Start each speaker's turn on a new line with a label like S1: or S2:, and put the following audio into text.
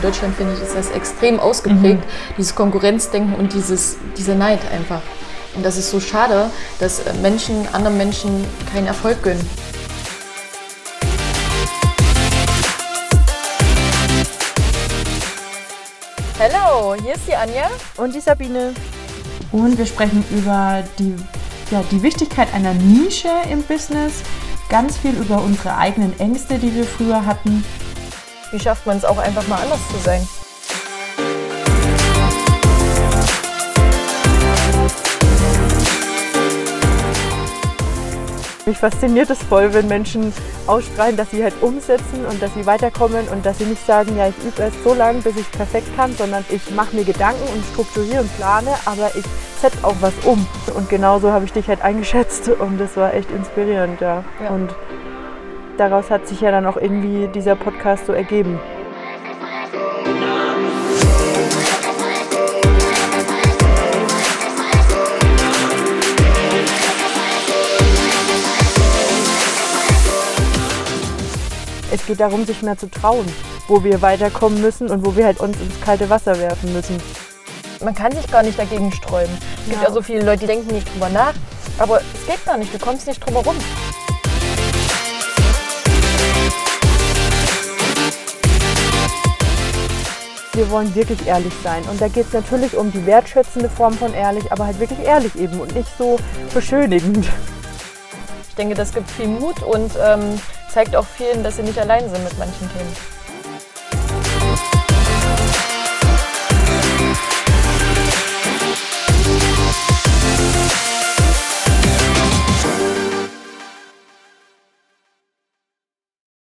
S1: In Deutschland finde ich, ist das extrem ausgeprägt, mhm. dieses Konkurrenzdenken und dieses, dieser Neid einfach. Und das ist so schade, dass äh, Menschen anderen Menschen keinen Erfolg gönnen. Hallo, hier ist die Anja
S2: und die Sabine.
S3: Und wir sprechen über die, ja, die Wichtigkeit einer Nische im Business, ganz viel über unsere eigenen Ängste, die wir früher hatten.
S1: Wie schafft man es auch einfach mal anders zu sein?
S2: Mich fasziniert es voll, wenn Menschen ausstrahlen, dass sie halt umsetzen und dass sie weiterkommen und dass sie nicht sagen, ja, ich übe erst so lange, bis ich perfekt kann, sondern ich mache mir Gedanken und strukturiere und plane, aber ich setze auch was um. Und genauso habe ich dich halt eingeschätzt und das war echt inspirierend, ja. ja. Und daraus hat sich ja dann auch irgendwie dieser Podcast so ergeben. Es geht darum, sich mehr zu trauen, wo wir weiterkommen müssen und wo wir halt uns ins kalte Wasser werfen müssen.
S1: Man kann sich gar nicht dagegen sträuben. Es gibt ja, ja so viele Leute, die denken nicht drüber nach, aber es geht gar nicht, du kommst nicht drüber rum.
S2: Wir wollen wirklich ehrlich sein. Und da geht es natürlich um die wertschätzende Form von ehrlich, aber halt wirklich ehrlich eben und nicht so beschönigend.
S1: Ich denke, das gibt viel Mut und ähm, zeigt auch vielen, dass sie nicht allein sind mit manchen Themen.